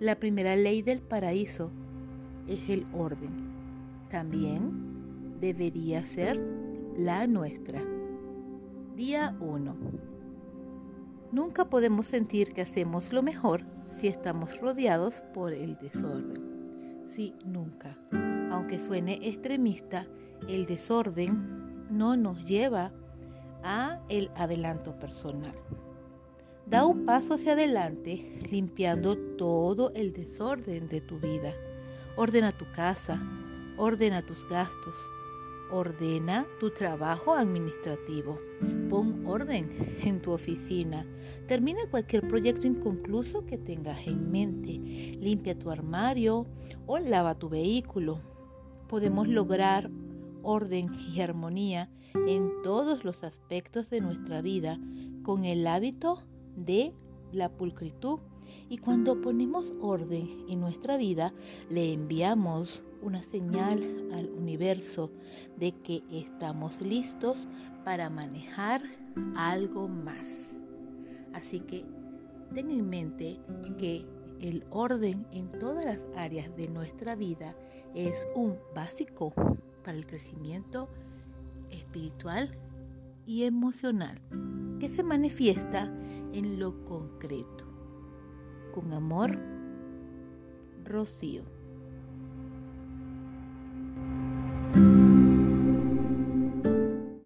La primera ley del paraíso es el orden. También debería ser la nuestra. Día 1. Nunca podemos sentir que hacemos lo mejor si estamos rodeados por el desorden. Sí, nunca. Aunque suene extremista, el desorden no nos lleva a el adelanto personal. Da un paso hacia adelante limpiando todo el desorden de tu vida. Ordena tu casa, ordena tus gastos, ordena tu trabajo administrativo. Pon orden en tu oficina. Termina cualquier proyecto inconcluso que tengas en mente. Limpia tu armario o lava tu vehículo. Podemos lograr orden y armonía en todos los aspectos de nuestra vida con el hábito de la pulcritud. Y cuando ponemos orden en nuestra vida, le enviamos una señal al universo de que estamos listos para manejar algo más. Así que ten en mente que el orden en todas las áreas de nuestra vida es un básico para el crecimiento espiritual y emocional que se manifiesta en lo concreto. Con amor, Rocío.